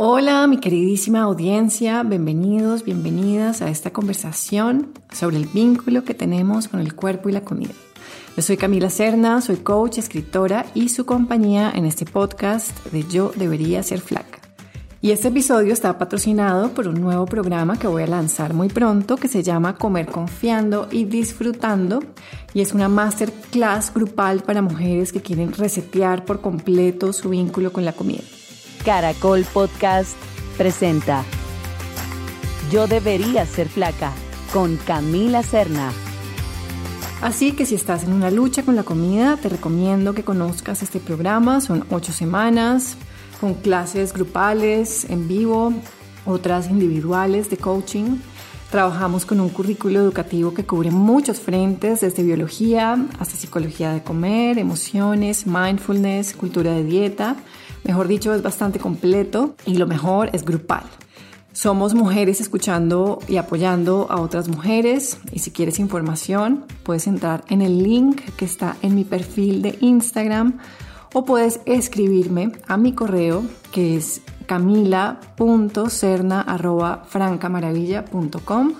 Hola, mi queridísima audiencia, bienvenidos, bienvenidas a esta conversación sobre el vínculo que tenemos con el cuerpo y la comida. Yo soy Camila Serna, soy coach, escritora y su compañía en este podcast de Yo debería ser flaca. Y este episodio está patrocinado por un nuevo programa que voy a lanzar muy pronto que se llama Comer confiando y disfrutando y es una masterclass grupal para mujeres que quieren resetear por completo su vínculo con la comida. Caracol Podcast presenta Yo debería ser flaca con Camila Serna. Así que si estás en una lucha con la comida, te recomiendo que conozcas este programa. Son ocho semanas con clases grupales en vivo, otras individuales de coaching. Trabajamos con un currículo educativo que cubre muchos frentes, desde biología hasta psicología de comer, emociones, mindfulness, cultura de dieta. Mejor dicho, es bastante completo y lo mejor es grupal. Somos mujeres escuchando y apoyando a otras mujeres y si quieres información puedes entrar en el link que está en mi perfil de Instagram o puedes escribirme a mi correo que es camila.cerna.francamaravilla.com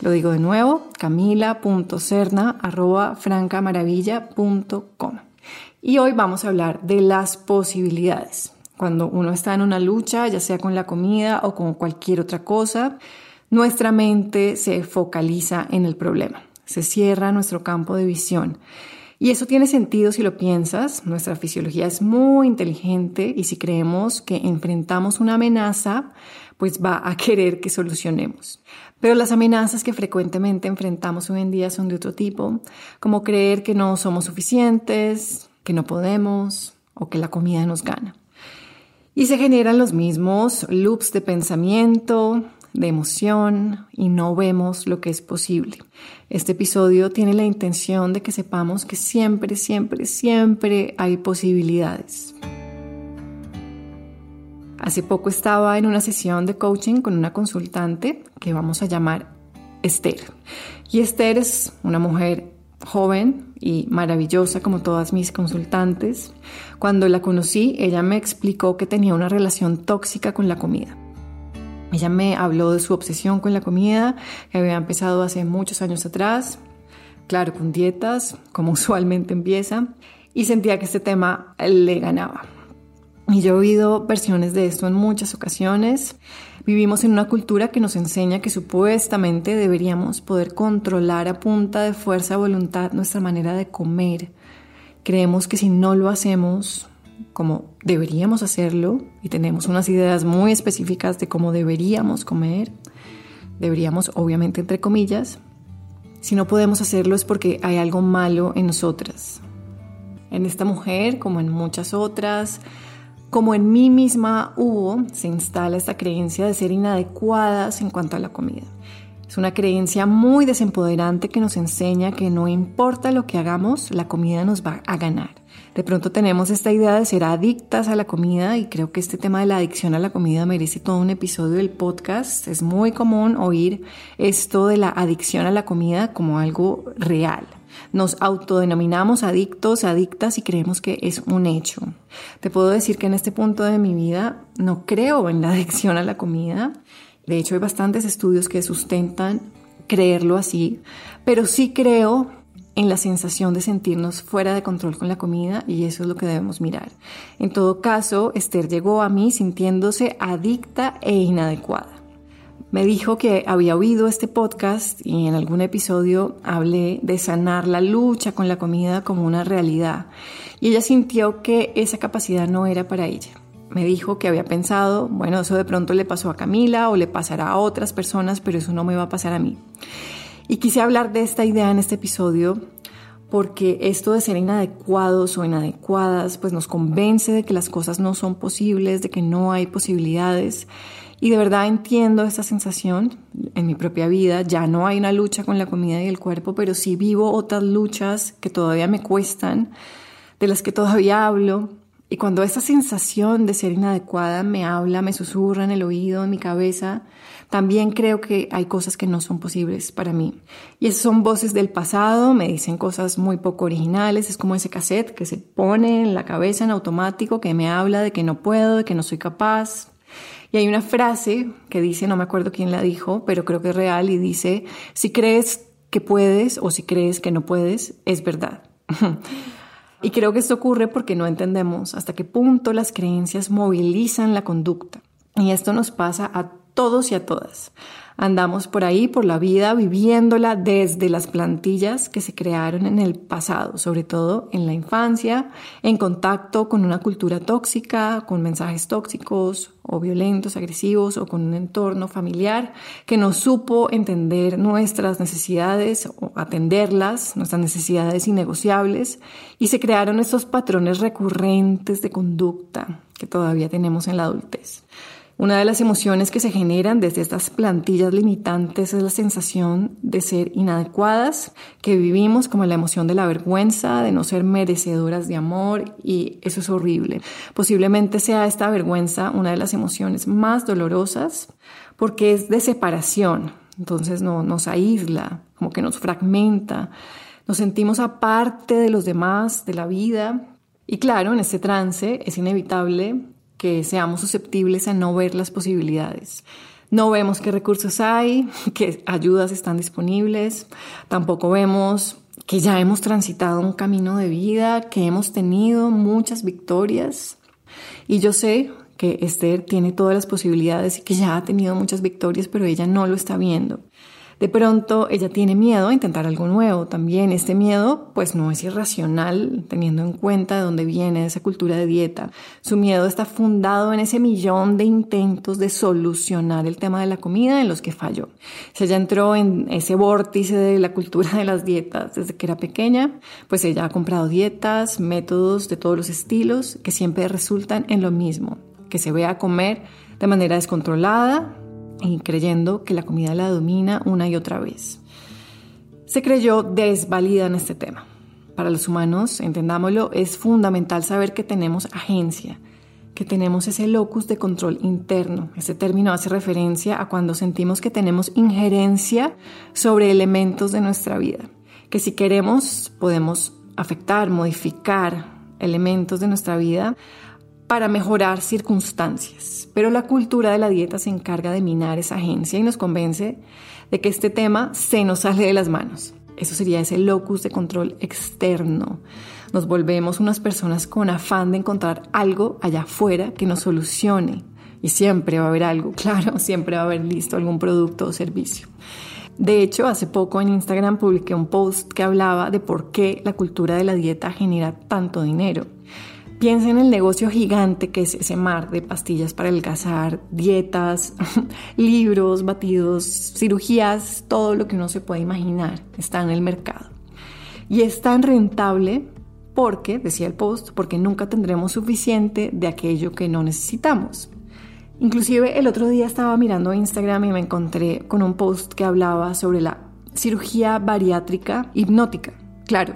Lo digo de nuevo, camila.cerna.francamaravilla.com Y hoy vamos a hablar de las posibilidades. Cuando uno está en una lucha, ya sea con la comida o con cualquier otra cosa, nuestra mente se focaliza en el problema, se cierra nuestro campo de visión. Y eso tiene sentido si lo piensas, nuestra fisiología es muy inteligente y si creemos que enfrentamos una amenaza, pues va a querer que solucionemos. Pero las amenazas que frecuentemente enfrentamos hoy en día son de otro tipo, como creer que no somos suficientes, que no podemos o que la comida nos gana. Y se generan los mismos loops de pensamiento, de emoción y no vemos lo que es posible. Este episodio tiene la intención de que sepamos que siempre, siempre, siempre hay posibilidades. Hace poco estaba en una sesión de coaching con una consultante que vamos a llamar Esther. Y Esther es una mujer joven y maravillosa como todas mis consultantes. Cuando la conocí, ella me explicó que tenía una relación tóxica con la comida. Ella me habló de su obsesión con la comida, que había empezado hace muchos años atrás, claro, con dietas, como usualmente empieza, y sentía que este tema le ganaba. Y yo he oído versiones de esto en muchas ocasiones. Vivimos en una cultura que nos enseña que supuestamente deberíamos poder controlar a punta de fuerza de voluntad nuestra manera de comer. Creemos que si no lo hacemos, como deberíamos hacerlo y tenemos unas ideas muy específicas de cómo deberíamos comer, deberíamos obviamente entre comillas, si no podemos hacerlo es porque hay algo malo en nosotras. En esta mujer, como en muchas otras, como en mí misma hubo, se instala esta creencia de ser inadecuadas en cuanto a la comida. Es una creencia muy desempoderante que nos enseña que no importa lo que hagamos, la comida nos va a ganar. De pronto tenemos esta idea de ser adictas a la comida y creo que este tema de la adicción a la comida merece todo un episodio del podcast. Es muy común oír esto de la adicción a la comida como algo real. Nos autodenominamos adictos, adictas y creemos que es un hecho. Te puedo decir que en este punto de mi vida no creo en la adicción a la comida. De hecho, hay bastantes estudios que sustentan creerlo así, pero sí creo en la sensación de sentirnos fuera de control con la comida y eso es lo que debemos mirar. En todo caso, Esther llegó a mí sintiéndose adicta e inadecuada. Me dijo que había oído este podcast y en algún episodio hablé de sanar la lucha con la comida como una realidad y ella sintió que esa capacidad no era para ella. Me dijo que había pensado, bueno, eso de pronto le pasó a Camila o le pasará a otras personas, pero eso no me va a pasar a mí. Y quise hablar de esta idea en este episodio porque esto de ser inadecuados o inadecuadas pues nos convence de que las cosas no son posibles, de que no hay posibilidades. Y de verdad entiendo esta sensación en mi propia vida. Ya no hay una lucha con la comida y el cuerpo, pero sí vivo otras luchas que todavía me cuestan, de las que todavía hablo. Y cuando esta sensación de ser inadecuada me habla, me susurra en el oído, en mi cabeza, también creo que hay cosas que no son posibles para mí. Y esas son voces del pasado, me dicen cosas muy poco originales, es como ese cassette que se pone en la cabeza en automático, que me habla de que no puedo, de que no soy capaz. Y hay una frase que dice, no me acuerdo quién la dijo, pero creo que es real y dice, si crees que puedes o si crees que no puedes, es verdad. y creo que esto ocurre porque no entendemos hasta qué punto las creencias movilizan la conducta. Y esto nos pasa a todos y a todas. Andamos por ahí, por la vida, viviéndola desde las plantillas que se crearon en el pasado, sobre todo en la infancia, en contacto con una cultura tóxica, con mensajes tóxicos o violentos, agresivos o con un entorno familiar que no supo entender nuestras necesidades o atenderlas, nuestras necesidades innegociables, y se crearon estos patrones recurrentes de conducta que todavía tenemos en la adultez. Una de las emociones que se generan desde estas plantillas limitantes es la sensación de ser inadecuadas, que vivimos como la emoción de la vergüenza, de no ser merecedoras de amor y eso es horrible. Posiblemente sea esta vergüenza una de las emociones más dolorosas porque es de separación, entonces no, nos aísla, como que nos fragmenta, nos sentimos aparte de los demás, de la vida. Y claro, en este trance es inevitable que seamos susceptibles a no ver las posibilidades. No vemos qué recursos hay, qué ayudas están disponibles, tampoco vemos que ya hemos transitado un camino de vida, que hemos tenido muchas victorias. Y yo sé que Esther tiene todas las posibilidades y que ya ha tenido muchas victorias, pero ella no lo está viendo. De pronto ella tiene miedo a intentar algo nuevo también. Este miedo pues no es irracional teniendo en cuenta de dónde viene esa cultura de dieta. Su miedo está fundado en ese millón de intentos de solucionar el tema de la comida en los que falló. Si ella entró en ese vórtice de la cultura de las dietas desde que era pequeña, pues ella ha comprado dietas, métodos de todos los estilos que siempre resultan en lo mismo, que se vea comer de manera descontrolada, y creyendo que la comida la domina una y otra vez. Se creyó desvalida en este tema. Para los humanos, entendámoslo, es fundamental saber que tenemos agencia, que tenemos ese locus de control interno. Ese término hace referencia a cuando sentimos que tenemos injerencia sobre elementos de nuestra vida, que si queremos podemos afectar, modificar elementos de nuestra vida para mejorar circunstancias. Pero la cultura de la dieta se encarga de minar esa agencia y nos convence de que este tema se nos sale de las manos. Eso sería ese locus de control externo. Nos volvemos unas personas con afán de encontrar algo allá afuera que nos solucione. Y siempre va a haber algo, claro, siempre va a haber listo algún producto o servicio. De hecho, hace poco en Instagram publiqué un post que hablaba de por qué la cultura de la dieta genera tanto dinero. Piensa en el negocio gigante que es ese mar de pastillas para adelgazar, dietas, libros, batidos, cirugías, todo lo que uno se puede imaginar está en el mercado. Y es tan rentable porque, decía el post, porque nunca tendremos suficiente de aquello que no necesitamos. Inclusive el otro día estaba mirando Instagram y me encontré con un post que hablaba sobre la cirugía bariátrica hipnótica. Claro,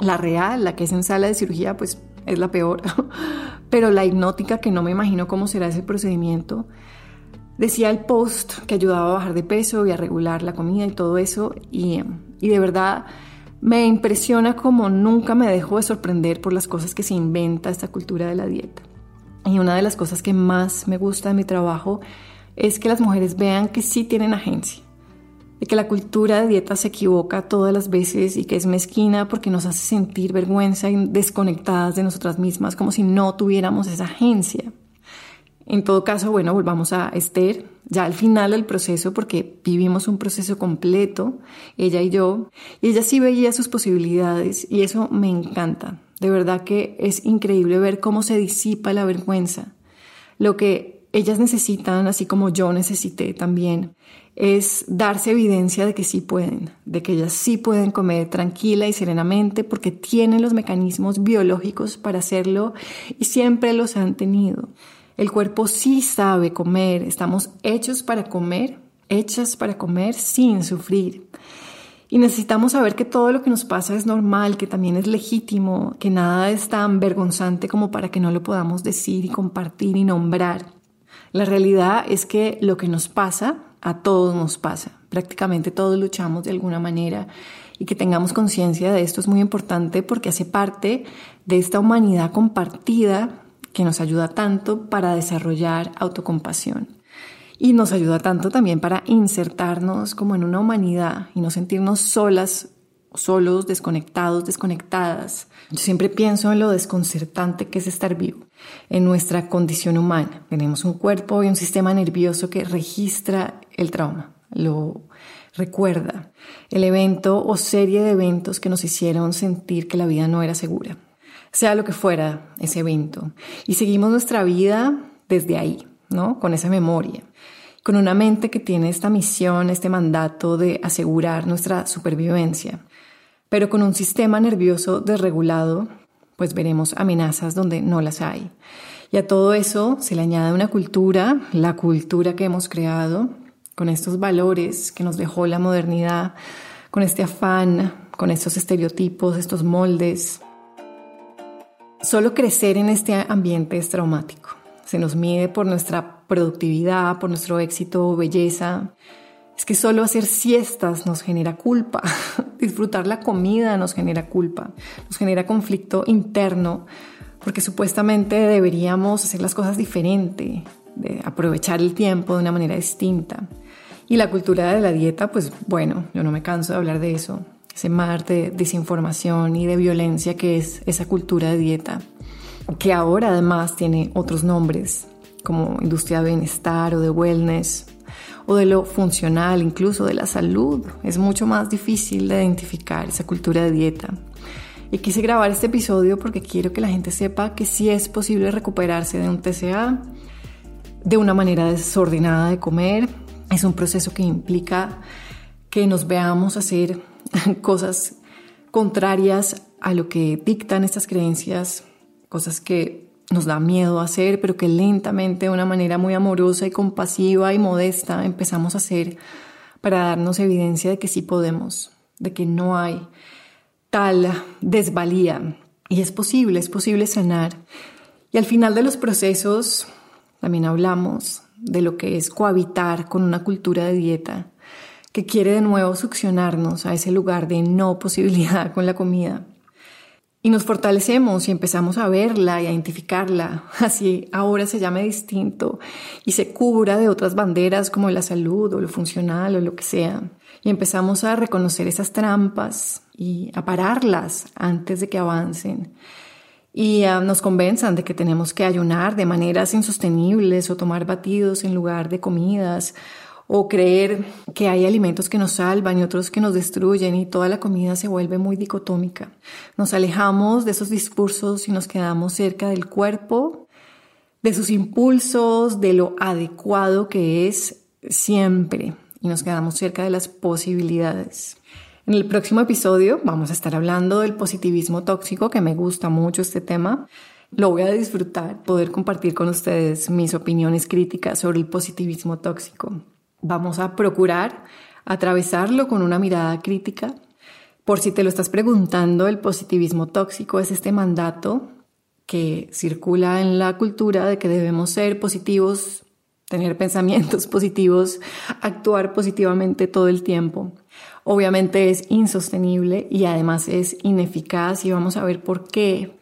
la real, la que es en sala de cirugía, pues es la peor, pero la hipnótica, que no me imagino cómo será ese procedimiento, decía el post que ayudaba a bajar de peso y a regular la comida y todo eso, y, y de verdad me impresiona como nunca me dejo de sorprender por las cosas que se inventa esta cultura de la dieta. Y una de las cosas que más me gusta de mi trabajo es que las mujeres vean que sí tienen agencia, de que la cultura de dieta se equivoca todas las veces y que es mezquina porque nos hace sentir vergüenza y desconectadas de nosotras mismas, como si no tuviéramos esa agencia. En todo caso, bueno, volvamos a Esther, ya al final del proceso, porque vivimos un proceso completo, ella y yo, y ella sí veía sus posibilidades y eso me encanta. De verdad que es increíble ver cómo se disipa la vergüenza. Lo que ellas necesitan, así como yo necesité también, es darse evidencia de que sí pueden, de que ellas sí pueden comer tranquila y serenamente porque tienen los mecanismos biológicos para hacerlo y siempre los han tenido. El cuerpo sí sabe comer, estamos hechos para comer, hechas para comer sin sufrir. Y necesitamos saber que todo lo que nos pasa es normal, que también es legítimo, que nada es tan vergonzante como para que no lo podamos decir y compartir y nombrar. La realidad es que lo que nos pasa a todos nos pasa, prácticamente todos luchamos de alguna manera y que tengamos conciencia de esto es muy importante porque hace parte de esta humanidad compartida que nos ayuda tanto para desarrollar autocompasión. Y nos ayuda tanto también para insertarnos como en una humanidad y no sentirnos solas, solos, desconectados, desconectadas. Yo siempre pienso en lo desconcertante que es estar vivo, en nuestra condición humana. Tenemos un cuerpo y un sistema nervioso que registra el trauma, lo recuerda, el evento o serie de eventos que nos hicieron sentir que la vida no era segura, sea lo que fuera ese evento. Y seguimos nuestra vida desde ahí, ¿no? Con esa memoria, con una mente que tiene esta misión, este mandato de asegurar nuestra supervivencia, pero con un sistema nervioso desregulado, pues veremos amenazas donde no las hay. Y a todo eso se le añade una cultura, la cultura que hemos creado, con estos valores que nos dejó la modernidad, con este afán, con estos estereotipos, estos moldes. Solo crecer en este ambiente es traumático. Se nos mide por nuestra productividad, por nuestro éxito o belleza. Es que solo hacer siestas nos genera culpa. Disfrutar la comida nos genera culpa. Nos genera conflicto interno porque supuestamente deberíamos hacer las cosas diferente, aprovechar el tiempo de una manera distinta. Y la cultura de la dieta, pues bueno, yo no me canso de hablar de eso, ese mar de desinformación y de violencia que es esa cultura de dieta, que ahora además tiene otros nombres, como industria de bienestar o de wellness, o de lo funcional, incluso de la salud. Es mucho más difícil de identificar esa cultura de dieta. Y quise grabar este episodio porque quiero que la gente sepa que sí es posible recuperarse de un TCA, de una manera desordenada de comer, es un proceso que implica que nos veamos hacer cosas contrarias a lo que dictan estas creencias, cosas que nos da miedo hacer, pero que lentamente, de una manera muy amorosa y compasiva y modesta, empezamos a hacer para darnos evidencia de que sí podemos, de que no hay tal desvalía. Y es posible, es posible sanar. Y al final de los procesos, también hablamos de lo que es cohabitar con una cultura de dieta que quiere de nuevo succionarnos a ese lugar de no posibilidad con la comida. Y nos fortalecemos y empezamos a verla y a identificarla, así ahora se llame distinto y se cubra de otras banderas como la salud o lo funcional o lo que sea. Y empezamos a reconocer esas trampas y a pararlas antes de que avancen y ah, nos convenzan de que tenemos que ayunar de maneras insostenibles o tomar batidos en lugar de comidas o creer que hay alimentos que nos salvan y otros que nos destruyen y toda la comida se vuelve muy dicotómica. Nos alejamos de esos discursos y nos quedamos cerca del cuerpo, de sus impulsos, de lo adecuado que es siempre y nos quedamos cerca de las posibilidades. En el próximo episodio vamos a estar hablando del positivismo tóxico, que me gusta mucho este tema. Lo voy a disfrutar, poder compartir con ustedes mis opiniones críticas sobre el positivismo tóxico. Vamos a procurar atravesarlo con una mirada crítica. Por si te lo estás preguntando, el positivismo tóxico es este mandato que circula en la cultura de que debemos ser positivos, tener pensamientos positivos, actuar positivamente todo el tiempo obviamente es insostenible y además es ineficaz y vamos a ver por qué.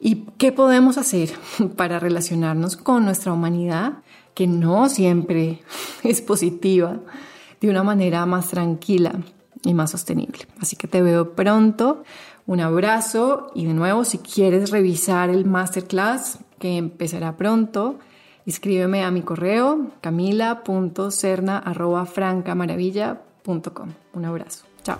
¿Y qué podemos hacer para relacionarnos con nuestra humanidad, que no siempre es positiva, de una manera más tranquila y más sostenible? Así que te veo pronto, un abrazo y de nuevo si quieres revisar el masterclass que empezará pronto, escríbeme a mi correo camila.cerna.francamaravilla.com un abrazo. Chao.